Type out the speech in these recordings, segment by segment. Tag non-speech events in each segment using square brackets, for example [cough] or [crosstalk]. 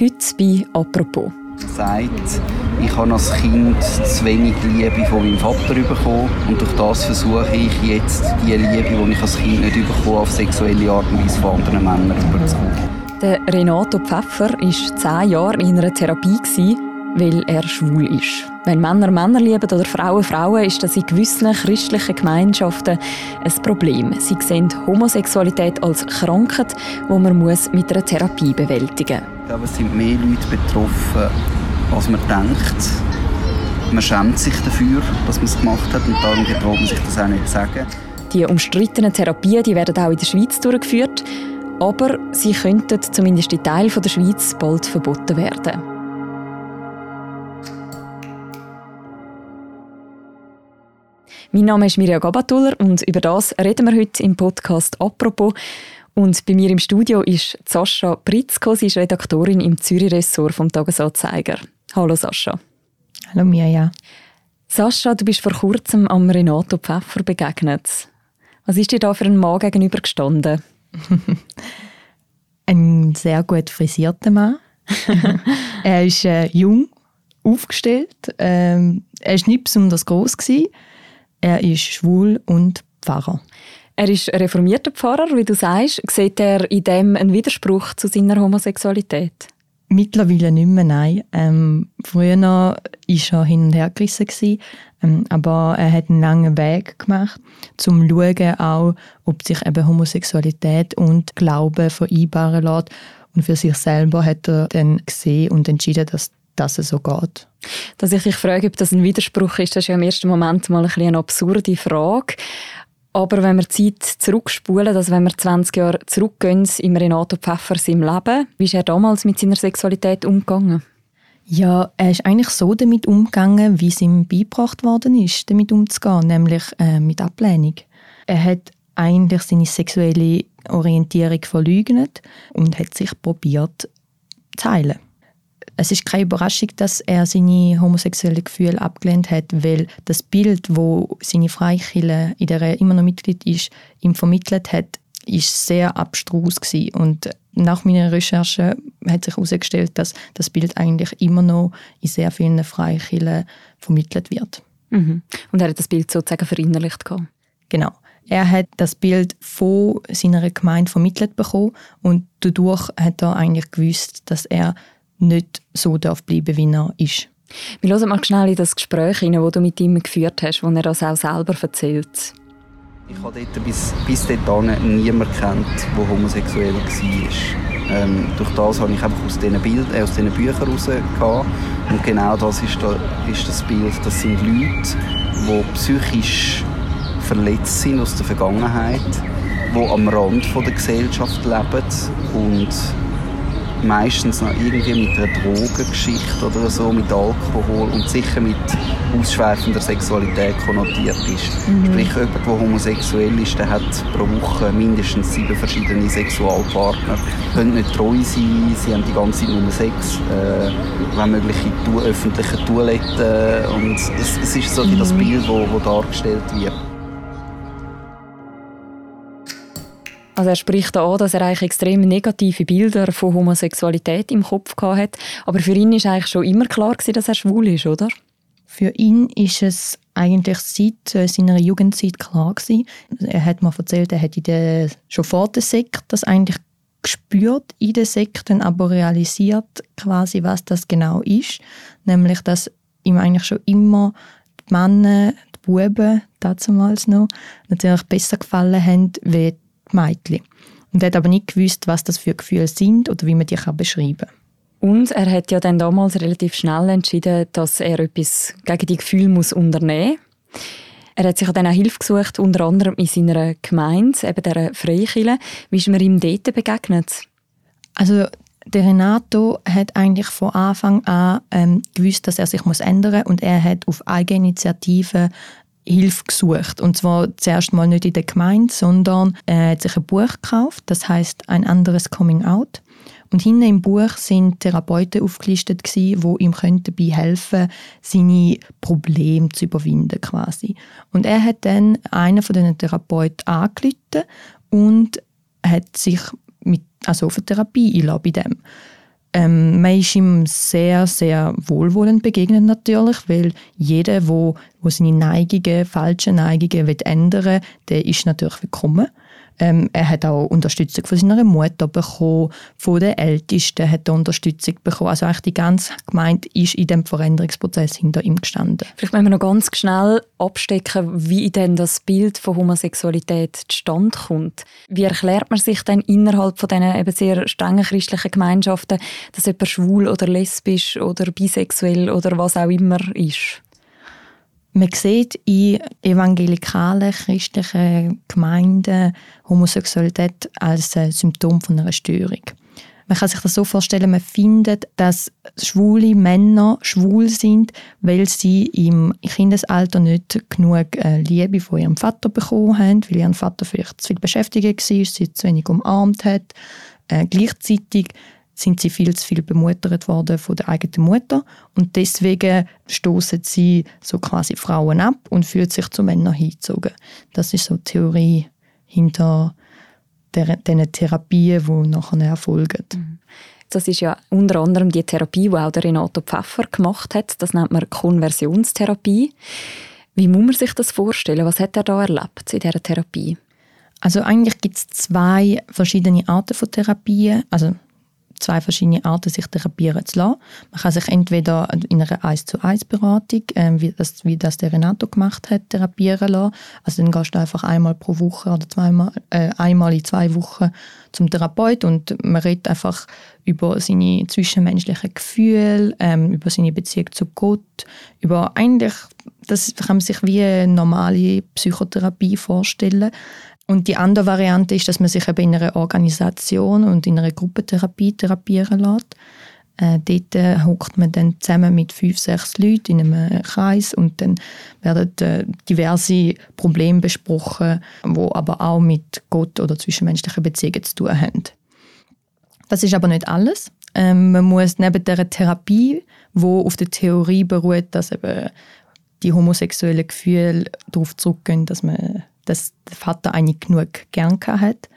Heute bei «Apropos». sagt, ich habe als Kind zu wenig Liebe von meinem Vater bekommen und durch das versuche ich jetzt die Liebe, die ich als Kind nicht bekommen auf sexuelle Art und Weise von anderen Männern überzukommen. Der Renato Pfeffer war zehn Jahre in einer Therapie, weil er schwul ist. Wenn Männer Männer lieben oder Frauen Frauen, ist das in gewissen christlichen Gemeinschaften ein Problem. Sie sehen Homosexualität als Krankheit, die man muss mit einer Therapie bewältigen muss. Glaube, es sind mehr Leute betroffen, als man denkt. Man schämt sich dafür, dass man es gemacht hat und darum traut man sich das auch nicht zu sagen. Die umstrittenen Therapien die werden auch in der Schweiz durchgeführt, aber sie könnten zumindest in Teilen der Schweiz bald verboten werden. Mein Name ist Mirja Gabatuller und über das reden wir heute im Podcast «Apropos». Und bei mir im Studio ist Sascha Pritzko, sie ist Redaktorin im Zürich-Ressort vom Tagesanzeiger. Hallo Sascha. Hallo Mirja. Sascha, du bist vor kurzem am Renato Pfeffer begegnet. Was ist dir da für ein Mann gegenüber gestanden? [laughs] ein sehr gut frisierter Mann. [laughs] [laughs] er ist äh, jung, aufgestellt. Ähm, er war nicht besonders groß. Gewesen. Er ist schwul und Pfarrer. Er ist reformierter Pfarrer, wie du sagst. Sieht er in dem einen Widerspruch zu seiner Homosexualität? Mittlerweile nicht mehr, nein. Ähm, früher war er hin und her gerissen. ähm, aber er hat einen langen Weg gemacht, um zu schauen, auch, ob sich eben Homosexualität und Glaube vereinbaren lässt. Und für sich selber hat er dann gesehen und entschieden, dass dass es so geht. Dass ich dich frage, ob das ein Widerspruch ist, das ist ja im ersten Moment mal ein eine absurde Frage. Aber wenn wir die Zeit zurückspulen, also wenn wir 20 Jahre zurückgehen im Renato Pfeffer seinem Leben, wie ist er damals mit seiner Sexualität umgegangen? Ja, er ist eigentlich so damit umgegangen, wie es ihm beigebracht worden ist, damit umzugehen, nämlich äh, mit Ablehnung. Er hat eigentlich seine sexuelle Orientierung verleugnet und hat sich probiert zu heilen es ist keine Überraschung, dass er seine homosexuellen Gefühle abgelehnt hat, weil das Bild, wo seine Freikirche, in der er immer noch Mitglied ist, ihm vermittelt hat, ist sehr abstrus gewesen. und nach meiner Recherche hat sich herausgestellt, dass das Bild eigentlich immer noch in sehr vielen Freikirchen vermittelt wird. Mhm. Und er hat das Bild sozusagen verinnerlicht gehabt. Genau. Er hat das Bild von seiner Gemeinde vermittelt bekommen und dadurch hat er eigentlich gewusst, dass er nicht so darf bleiben, wie er ist. Wir hören mal schnell in das Gespräch hinein, das du mit ihm geführt hast, wo er das auch selber erzählt. Ich habe dort bis, bis dahin niemanden kennt, der homosexuell war. Ähm, durch das habe ich einfach aus diesen, Bild, äh, aus diesen Büchern rausgehauen. Und genau das ist, da, ist das Bild. Das sind Leute, die psychisch verletzt sind aus der Vergangenheit, die am Rand der Gesellschaft leben und meistens noch irgendwie mit einer Drogengeschichte oder so, mit Alkohol und sicher mit ausschweifender Sexualität konnotiert ist. Mhm. Sprich, jemand, der homosexuell ist, der hat pro Woche mindestens sieben verschiedene Sexualpartner, können nicht treu sein, sie haben die ganze Zeit nur Sex, äh, wenn möglich in öffentlichen Toiletten und es, es ist so mhm. das Bild, das dargestellt wird. Also er spricht an, dass er eigentlich extrem negative Bilder von Homosexualität im Kopf hat. Aber für ihn ist eigentlich schon immer klar gewesen, dass er schwul ist, oder? Für ihn ist es eigentlich seit äh, seiner Jugendzeit klar gewesen. Er hat mir erzählt, er hätte schon vor der Sekt das eigentlich gespürt in den Sekten, aber realisiert quasi, was das genau ist. Nämlich, dass ihm eigentlich schon immer die Männer, die Buben, damals noch, natürlich besser gefallen haben, wie Mädchen. Und er hat aber nicht gewusst, was das für Gefühle sind oder wie man die beschreiben kann. Und er hat ja dann damals relativ schnell entschieden, dass er etwas gegen die Gefühle muss unternehmen muss. Er hat sich dann auch Hilfe gesucht, unter anderem in seiner Gemeinde, eben der Freikirche. Wie ist man ihm dort begegnet? Also der Renato hat eigentlich von Anfang an ähm, gewusst, dass er sich muss ändern muss und er hat auf Eigeninitiative Hilfe gesucht. Und zwar zuerst mal nicht in der Gemeinde, sondern er hat sich ein Buch gekauft, das heißt ein anderes Coming Out. Und hinten im Buch sind Therapeuten aufgelistet die ihm dabei helfen, seine Probleme zu überwinden quasi. Und er hat dann einen von diesen Therapeuten angerufen und hat sich mit, also eine Therapie einlassen bei dem. Ähm, man ist ihm sehr, sehr wohlwollend begegnet natürlich, weil jeder, wo, wo seine Neigungen, falsche Neigungen will ändern, der ist natürlich willkommen. Ähm, er hat auch Unterstützung von seiner Mutter bekommen, von den Ältesten hat er Unterstützung bekommen. Also eigentlich die ganze Gemeinde ist in dem Veränderungsprozess hinter ihm gestanden. Vielleicht müssen wir noch ganz schnell abstecken, wie denn das Bild von Homosexualität zustande kommt. Wie erklärt man sich denn innerhalb von diesen eben sehr strengen christlichen Gemeinschaften, dass jemand schwul oder lesbisch oder bisexuell oder was auch immer ist? Man sieht in evangelikalen christlichen Gemeinden Homosexualität als Symptom von einer Störung. Man kann sich das so vorstellen, man findet, dass schwule Männer schwul sind, weil sie im Kindesalter nicht genug äh, Liebe von ihrem Vater bekommen haben, weil ihr Vater vielleicht zu viel beschäftigt war, sie zu wenig umarmt hat. Äh, gleichzeitig sind sie viel zu viel bemuttert worden von der eigenen Mutter und deswegen stoßen sie so quasi Frauen ab und fühlen sich zu Männern hingezogen. Das ist so die Theorie hinter diesen Therapien, die nachher erfolgen. Mhm. Das ist ja unter anderem die Therapie, die auch der Renato Pfeffer gemacht hat. Das nennt man Konversionstherapie. Wie muss man sich das vorstellen? Was hat er da erlebt in dieser Therapie? Also eigentlich gibt es zwei verschiedene Arten von Therapien. Also zwei verschiedene Arten, sich therapieren zu lassen. Man kann sich entweder in einer 1 zu 1 Beratung, äh, wie, das, wie das der Renato gemacht hat, therapieren lassen. Also dann gehst du einfach einmal pro Woche oder zweimal, äh, einmal in zwei Wochen zum Therapeut und man redet einfach über seine zwischenmenschlichen Gefühle, ähm, über seine Beziehung zu Gott, über eigentlich, das kann man sich wie eine normale Psychotherapie vorstellen. Und die andere Variante ist, dass man sich eben in einer Organisation und in einer Gruppentherapie therapieren lässt. Äh, dort äh, hockt man dann zusammen mit fünf, sechs Leuten in einem Kreis und dann werden äh, diverse Probleme besprochen, die aber auch mit Gott oder zwischenmenschlichen Beziehungen zu tun haben. Das ist aber nicht alles. Ähm, man muss neben der Therapie, wo auf der Theorie beruht, dass eben die homosexuellen Gefühle darauf zurückgehen, dass man dass der Vater eigentlich genug gern hat,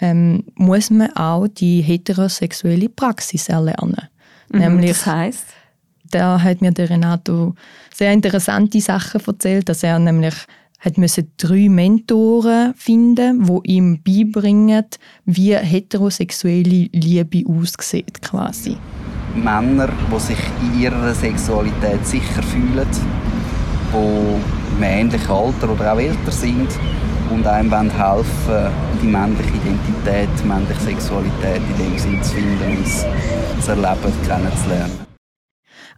ähm, muss man auch die heterosexuelle Praxis erlernen. Mhm, Nämlich, das heißt? Da hat mir der Renato sehr interessante Sachen erzählt, dass er nämlich hat müssen drei Mentoren finden, wo ihm beibringen, wie heterosexuelle Liebe aussieht quasi. Männer, die sich in ihrer Sexualität sicher fühlen, die im ähnlichen Alter oder auch älter sind und einem helfen die männliche Identität, die männliche Sexualität in dem Sinn zu finden und zu erleben, kennenzulernen.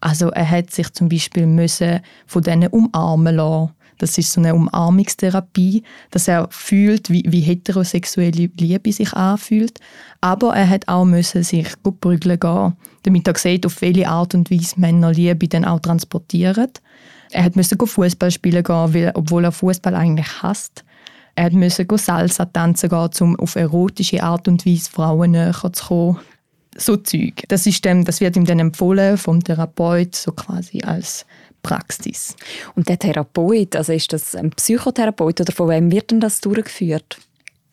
Also er hat sich zum Beispiel müssen von denen umarmen lassen. Das ist so eine Umarmungstherapie, dass er fühlt, wie, wie heterosexuelle Liebe sich anfühlt. Aber er hat auch müssen sich gut prügeln gehen, damit er sieht, auf welche Art und Weise Männer Liebe dann auch transportieren. Er musste Fußball spielen gehen, obwohl er Fußball eigentlich hasst. Er musste Salsa tanzen gehen, um auf erotische Art und Weise Frauen näher zu kommen. So Zeug. Das, ist dem, das wird ihm dann empfohlen vom Therapeut, so quasi als Praxis. Und der Therapeut, also ist das ein Psychotherapeut oder von wem wird denn das durchgeführt?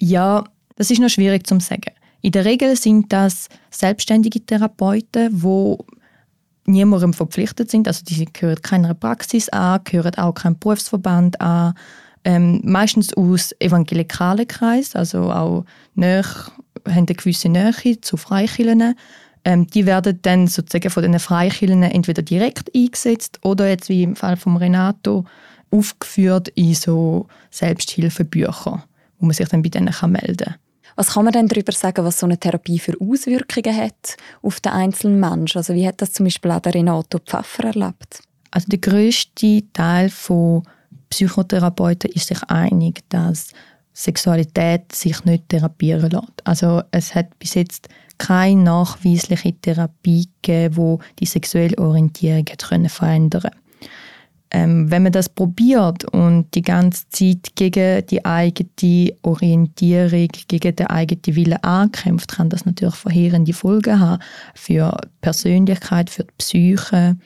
Ja, das ist noch schwierig zu sagen. In der Regel sind das selbstständige Therapeuten, die niemandem verpflichtet sind. Also die gehören keiner Praxis an, gehören auch keinem Berufsverband an. Ähm, meistens aus evangelikalen Kreis, also auch näher, haben eine gewisse Nähe zu Freikirchen. Ähm, die werden dann sozusagen von den Freikirchen entweder direkt eingesetzt oder jetzt wie im Fall von Renato aufgeführt in so Selbsthilfebücher, wo man sich dann bei denen melden kann. Was kann man denn darüber sagen, was so eine Therapie für Auswirkungen hat auf den einzelnen Menschen? Also wie hat das zum Beispiel auch der Renato Pfeffer erlebt? Also der größte Teil von Psychotherapeuten ist sich einig, dass Sexualität sich nicht therapieren lässt. Also es hat bis jetzt keine nachweisliche Therapie gegeben, die die sexuelle Orientierung verändern konnte ähm, wenn man das probiert und die ganze Zeit gegen die eigene Orientierung, gegen den eigenen Willen ankämpft, kann das natürlich verheerende Folgen haben für die Persönlichkeit, für die Psyche.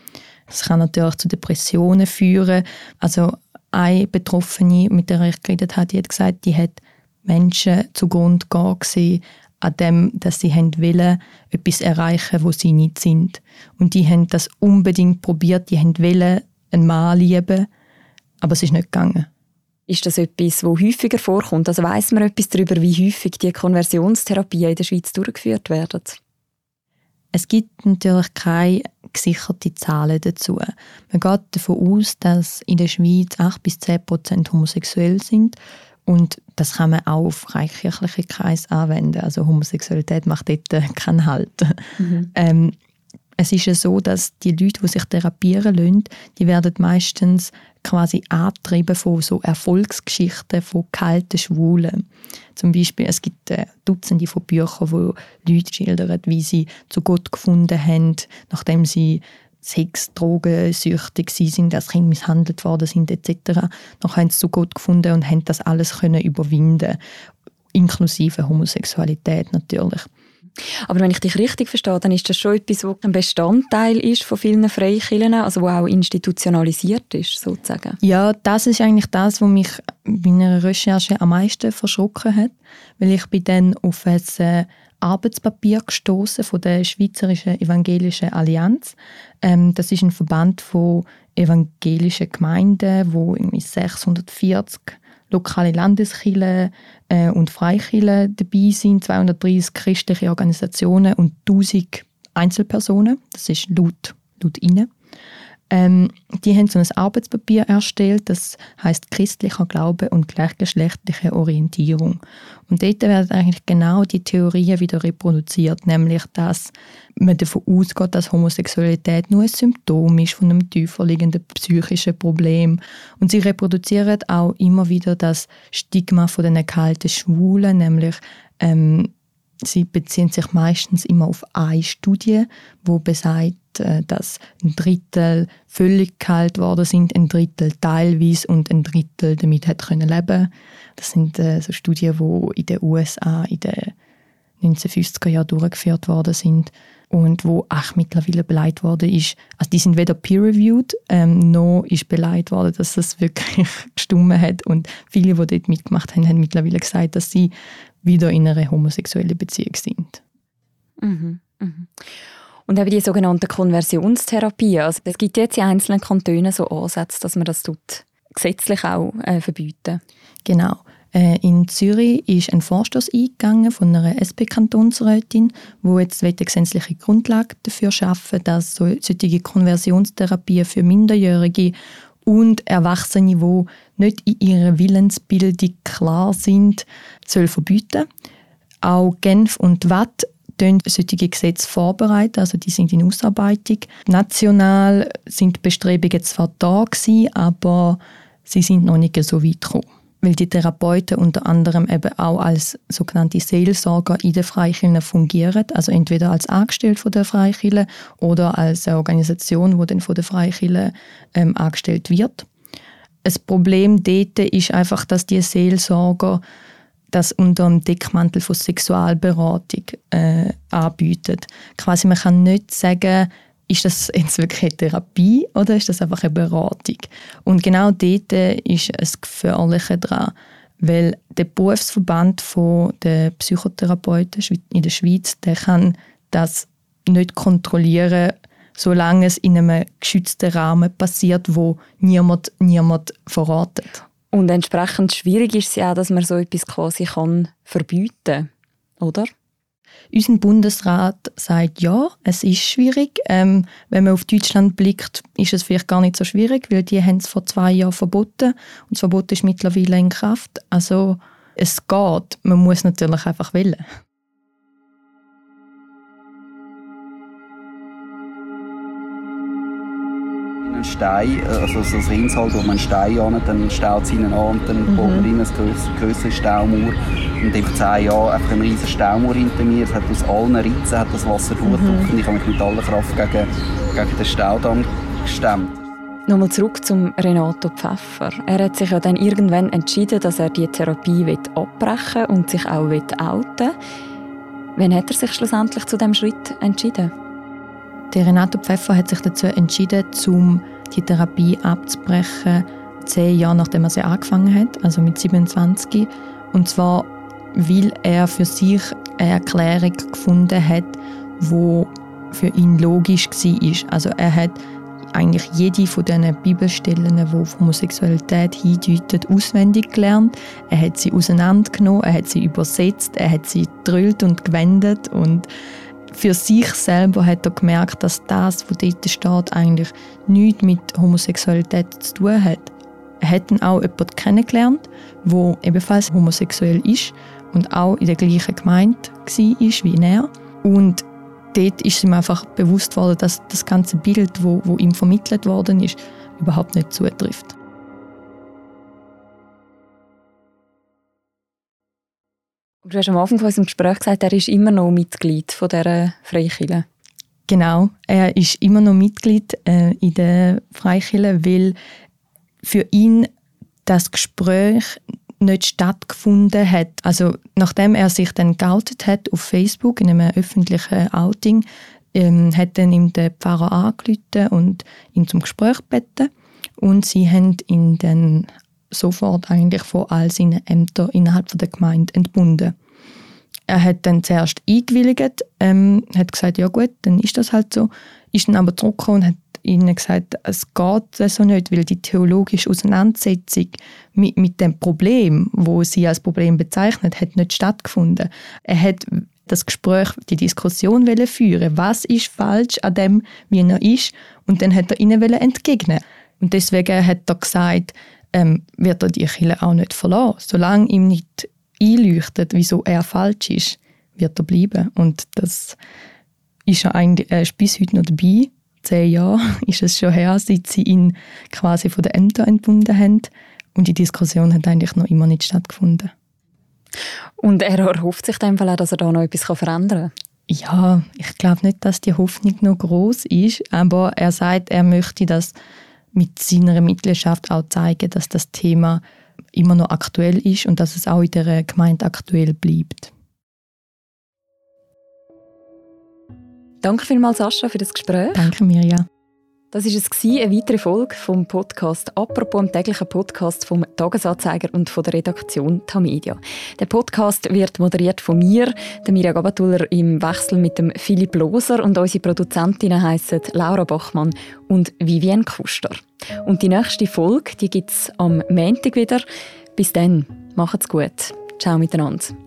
Das kann natürlich zu Depressionen führen. Also eine Betroffene, mit der ich geredet habe, die hat gesagt, die hat Menschen zugrunde gesehen an dem, dass sie wollen, etwas erreichen, wo sie nicht sind. Und die haben das unbedingt probiert, die wollen einen Mann lieben, aber es ist nicht gegangen. Ist das etwas, wo häufiger vorkommt? Also weiß man etwas darüber, wie häufig die Konversionstherapien in der Schweiz durchgeführt werden? Es gibt natürlich keine gesicherte Zahlen dazu. Man geht davon aus, dass in der Schweiz 8 bis 10 Prozent homosexuell sind und das kann man auch auf freikirchliche Kreise anwenden. Also Homosexualität macht dort keinen Halt. Mhm. Ähm, es ist ja so, dass die Leute, die sich therapieren lassen, die werden meistens quasi angetrieben von so Erfolgsgeschichten von kalten Schwulen. Zum Beispiel, es gibt äh, Dutzende von Büchern, wo Leute schildern, wie sie zu Gott gefunden haben, nachdem sie Sex, Drogen, süchtig sind, als Kind misshandelt worden sind etc. Noch haben sie zu Gott gefunden und haben das alles können überwinden, inklusive Homosexualität natürlich. Aber wenn ich dich richtig verstehe, dann ist das schon etwas, was ein Bestandteil ist von vielen Freikirchen, also wo auch institutionalisiert ist, sozusagen. Ja, das ist eigentlich das, was mich bei meiner Recherche am meisten verschrocken hat, weil ich bin dann auf ein äh, Arbeitspapier gestoßen von der Schweizerischen Evangelischen Allianz. Ähm, das ist ein Verband von evangelischen Gemeinden, wo irgendwie 640 lokale Landeskirchen äh, und Freikirchen dabei sind, 230 christliche Organisationen und 1000 Einzelpersonen. Das ist laut, laut ihnen. Ähm, die haben so ein Arbeitspapier erstellt, das heißt christlicher Glaube und gleichgeschlechtliche Orientierung. Und dort werden eigentlich genau die Theorien wieder reproduziert, nämlich dass man davon ausgeht, dass Homosexualität nur ein Symptom ist von einem tiefer liegenden psychischen Problem. Und sie reproduzieren auch immer wieder das Stigma von den kalten Schwulen, nämlich ähm, sie beziehen sich meistens immer auf eine Studie, wo besagt, äh, dass ein Drittel völlig kalt worden sind, ein Drittel teilweise und ein Drittel damit hat können leben. Das sind äh, so Studien, die in den USA in den 1950er Jahren durchgeführt worden sind und wo auch mittlerweile beleidigt worden ist. Also die sind weder peer-reviewed, ähm, noch ist beleidigt worden, dass das wirklich [laughs] gestummen hat. Und viele, die dort mitgemacht haben, haben mittlerweile gesagt, dass sie wieder in einer homosexuellen Beziehung sind. Mhm. Mhm. Und eben die sogenannte Konversionstherapie. Also es gibt jetzt in einzelnen Kantonen so Ansätze, dass man das tut, gesetzlich auch äh, verbieten. Genau. Äh, in Zürich ist ein Vorstoß eingegangen von einer SP-Kantonsrätin, wo jetzt eine gesetzliche Grundlage dafür schaffen, dass so, solche Konversionstherapien für Minderjährige und Erwachsene, die nicht in ihrer Willensbildung klar sind, soll verbieten. Auch Genf und Watt solche Gesetze vorbereiten, also die sind in Ausarbeitung. National sind Bestrebungen zwar da gewesen, aber sie sind noch nicht so weit gekommen. Weil die Therapeuten unter anderem eben auch als sogenannte Seelsorger in den Freikirchen fungieren, also entweder als Angestellte von der Freikirche oder als eine Organisation, die dann von der Freikirche ähm, angestellt wird. Das Problem dort ist einfach, dass die Seelsorger das unter dem Deckmantel von Sexualberatung äh, anbietet. Quasi man kann nicht sagen, ist das jetzt wirklich eine Therapie oder ist das einfach eine Beratung? Und genau dort ist es Gefährliche dran, weil der Berufsverband der Psychotherapeuten in der Schweiz, der kann das nicht kontrollieren, solange es in einem geschützten Rahmen passiert, wo niemand niemand verratet. Und entsprechend schwierig ist es ja dass man so etwas quasi kann verbieten oder? Unser Bundesrat sagt ja, es ist schwierig. Ähm, wenn man auf Deutschland blickt, ist es vielleicht gar nicht so schwierig, weil die haben es vor zwei Jahren verboten und das Verbot ist mittlerweile in Kraft. Also es geht, man muss natürlich einfach wollen. Stein, äh, also so ein halt, wo man einen Stein an, dann staut es ihnen an und dann mhm. baut man rein eine größere Staumauer. Und in zehn Jahren einfach eine riesige Staumauer hinter mir. Es hat aus allen Ritzen hat das Wasser durchgedrückt mhm. und ich habe mich mit aller Kraft gegen, gegen den Staudamm gestemmt. Nochmal zurück zum Renato Pfeffer. Er hat sich ja dann irgendwann entschieden, dass er die Therapie abbrechen will und sich auch outen. Wann hat er sich schlussendlich zu diesem Schritt entschieden? Der Renato Pfeffer hat sich dazu entschieden, um die Therapie abzubrechen, zehn Jahre nachdem er sie angefangen hat, also mit 27. Und zwar, weil er für sich eine Erklärung gefunden hat, wo für ihn logisch war. Also er hat eigentlich jede von diesen Bibelstellen, die auf Homosexualität hindeuten, auswendig gelernt. Er hat sie auseinandergenommen, er hat sie übersetzt, er hat sie gedrillt und gewendet und für sich selber hat er gemerkt, dass das, was dort steht, eigentlich nichts mit Homosexualität zu tun hat. Er hat dann auch jemanden kennengelernt, der ebenfalls homosexuell ist und auch in der gleichen Gemeinde war wie er. Und dort ist ihm einfach bewusst worden, dass das ganze Bild, wo ihm vermittelt worden ist, überhaupt nicht zutrifft. Du hast am Anfang von unserem Gespräch gesagt, er ist immer noch Mitglied von dieser Freikirche. Genau, er ist immer noch Mitglied äh, in der Freikirche, weil für ihn das Gespräch nicht stattgefunden hat. Also nachdem er sich dann geoutet hat auf Facebook in einem öffentlichen Outing, ähm, hat dann ihm der Pfarrer angerufen und ihn zum Gespräch gebeten. Und sie haben ihn dann sofort eigentlich von all seinen Ämtern innerhalb der Gemeinde entbunden. Er hat dann zuerst eingewilligt, ähm, hat gesagt, ja gut, dann ist das halt so, ist dann aber zurückgekommen und hat ihnen gesagt, es geht so nicht, weil die theologische Auseinandersetzung mit, mit dem Problem, wo sie als Problem bezeichnet, hat nicht stattgefunden. Er hat das Gespräch, die Diskussion führen was ist falsch an dem, wie er ist, und dann hat er ihnen entgegnen Und deswegen hat er gesagt, ähm, wird er die Kirche auch nicht verlassen. Solange ihm nicht einleuchtet, wieso er falsch ist, wird er bleiben. Und das ist er, eigentlich, ist bis heute noch dabei zehn Jahren [laughs] ist es schon her, seit sie ihn quasi von den Ämtern entbunden haben. Und die Diskussion hat eigentlich noch immer nicht stattgefunden. Und er erhofft sich dann auch, dass er da noch etwas verändern kann? Ja, ich glaube nicht, dass die Hoffnung noch groß ist, aber er sagt, er möchte das mit seiner Mitgliedschaft auch zeigen, dass das Thema immer noch aktuell ist und dass es auch in der Gemeinde aktuell bleibt. Danke vielmals, Sascha, für das Gespräch. Danke, Mirja. Das war es, eine weitere Folge vom Podcast «Apropos», dem täglichen Podcast vom Tagesanzeiger und von der Redaktion Tamedia. Der Podcast wird moderiert von mir, der Mirja Gabatuller, im Wechsel mit dem Philipp Loser und unsere Produzentinnen heissen Laura Bachmann und Vivienne Kuster. Und die nächste Folge, die gibt es am Montag wieder. Bis dann, macht's gut. Ciao miteinander.